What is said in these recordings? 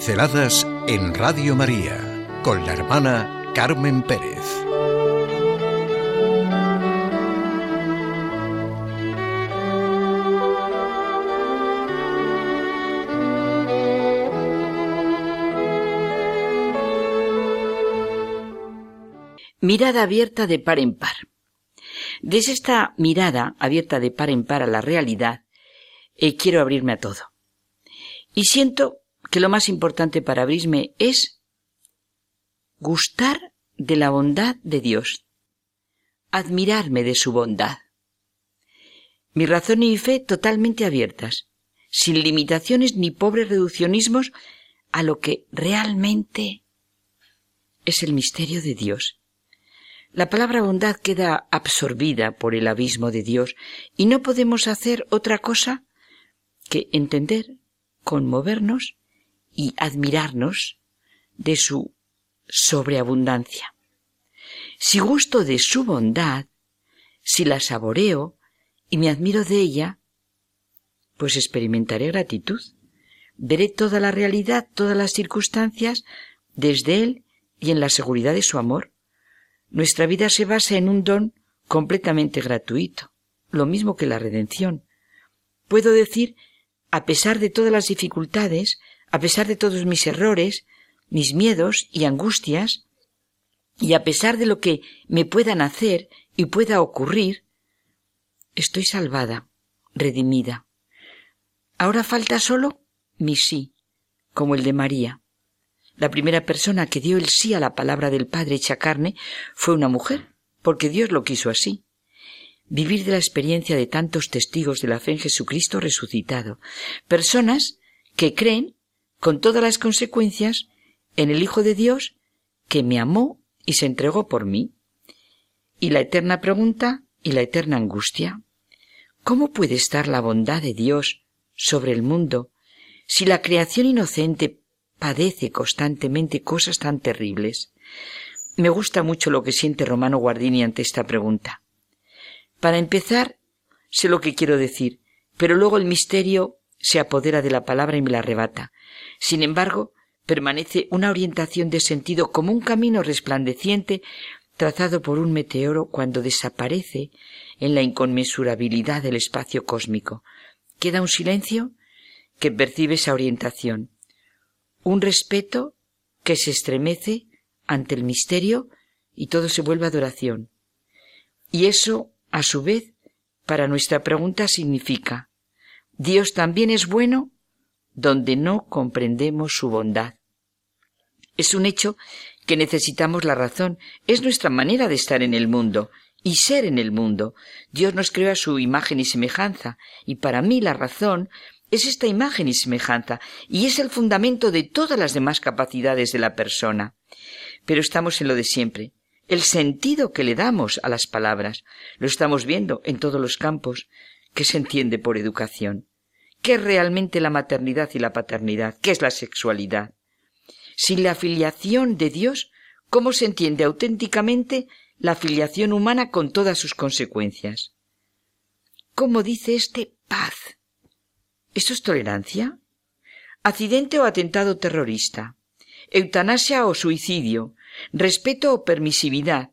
Pinceladas en Radio María con la hermana Carmen Pérez. Mirada abierta de par en par. Desde esta mirada abierta de par en par a la realidad, eh, quiero abrirme a todo. Y siento que lo más importante para abrirme es gustar de la bondad de Dios, admirarme de su bondad. Mi razón y mi fe totalmente abiertas, sin limitaciones ni pobres reduccionismos a lo que realmente es el misterio de Dios. La palabra bondad queda absorbida por el abismo de Dios y no podemos hacer otra cosa que entender, conmovernos y admirarnos de su sobreabundancia. Si gusto de su bondad, si la saboreo y me admiro de ella, pues experimentaré gratitud. Veré toda la realidad, todas las circunstancias desde Él y en la seguridad de su amor. Nuestra vida se basa en un don completamente gratuito, lo mismo que la redención. Puedo decir, a pesar de todas las dificultades, a pesar de todos mis errores, mis miedos y angustias, y a pesar de lo que me puedan hacer y pueda ocurrir, estoy salvada, redimida. Ahora falta solo mi sí, como el de María. La primera persona que dio el sí a la palabra del Padre hecha carne fue una mujer, porque Dios lo quiso así. Vivir de la experiencia de tantos testigos de la fe en Jesucristo resucitado, personas que creen con todas las consecuencias, en el Hijo de Dios que me amó y se entregó por mí. Y la eterna pregunta y la eterna angustia. ¿Cómo puede estar la bondad de Dios sobre el mundo si la creación inocente padece constantemente cosas tan terribles? Me gusta mucho lo que siente Romano Guardini ante esta pregunta. Para empezar, sé lo que quiero decir, pero luego el misterio se apodera de la palabra y me la arrebata. Sin embargo, permanece una orientación de sentido como un camino resplandeciente trazado por un meteoro cuando desaparece en la inconmensurabilidad del espacio cósmico. Queda un silencio que percibe esa orientación, un respeto que se estremece ante el misterio y todo se vuelve adoración. Y eso, a su vez, para nuestra pregunta significa Dios también es bueno donde no comprendemos su bondad. Es un hecho que necesitamos la razón, es nuestra manera de estar en el mundo y ser en el mundo. Dios nos creó a su imagen y semejanza, y para mí la razón es esta imagen y semejanza, y es el fundamento de todas las demás capacidades de la persona. Pero estamos en lo de siempre. El sentido que le damos a las palabras lo estamos viendo en todos los campos que se entiende por educación. ¿Qué es realmente la maternidad y la paternidad? ¿Qué es la sexualidad? Sin la filiación de Dios, ¿cómo se entiende auténticamente la filiación humana con todas sus consecuencias? ¿Cómo dice este paz? ¿Eso es tolerancia? ¿Accidente o atentado terrorista? ¿Eutanasia o suicidio? ¿Respeto o permisividad?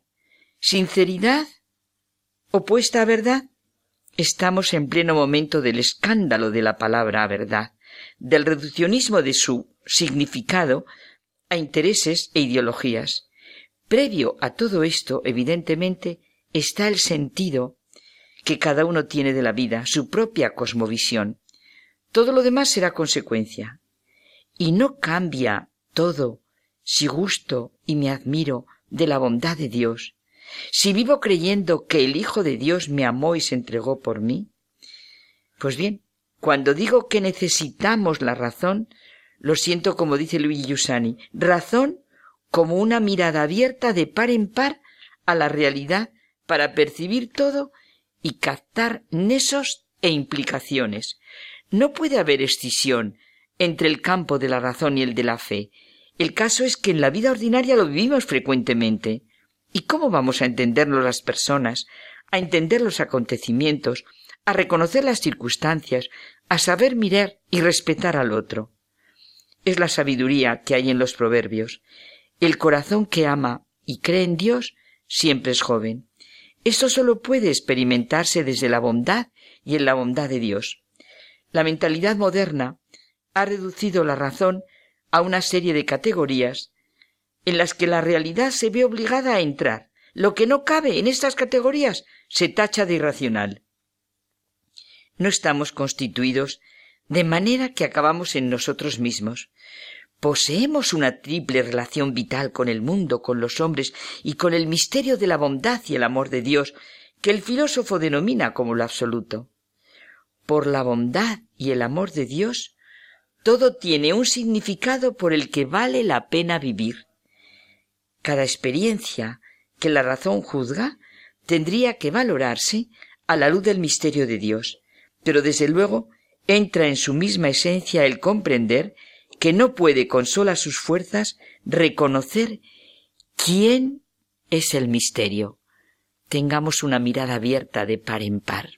¿Sinceridad opuesta a verdad? Estamos en pleno momento del escándalo de la palabra verdad, del reduccionismo de su significado a intereses e ideologías. Previo a todo esto, evidentemente, está el sentido que cada uno tiene de la vida, su propia cosmovisión. Todo lo demás será consecuencia. Y no cambia todo si gusto y me admiro de la bondad de Dios, si vivo creyendo que el Hijo de Dios me amó y se entregó por mí, pues bien, cuando digo que necesitamos la razón, lo siento como dice Luigi Giussani, razón como una mirada abierta de par en par a la realidad para percibir todo y captar nesos e implicaciones. No puede haber escisión entre el campo de la razón y el de la fe. El caso es que en la vida ordinaria lo vivimos frecuentemente. ¿Y cómo vamos a entenderlo las personas, a entender los acontecimientos, a reconocer las circunstancias, a saber mirar y respetar al otro? es la sabiduría que hay en los proverbios. El corazón que ama y cree en Dios siempre es joven. Esto solo puede experimentarse desde la bondad y en la bondad de Dios. La mentalidad moderna ha reducido la razón a una serie de categorías en las que la realidad se ve obligada a entrar. Lo que no cabe en estas categorías se tacha de irracional. No estamos constituidos de manera que acabamos en nosotros mismos. Poseemos una triple relación vital con el mundo, con los hombres y con el misterio de la bondad y el amor de Dios, que el filósofo denomina como lo absoluto. Por la bondad y el amor de Dios, todo tiene un significado por el que vale la pena vivir. Cada experiencia que la razón juzga tendría que valorarse a la luz del misterio de Dios, pero desde luego entra en su misma esencia el comprender que no puede con solas sus fuerzas reconocer quién es el misterio. Tengamos una mirada abierta de par en par.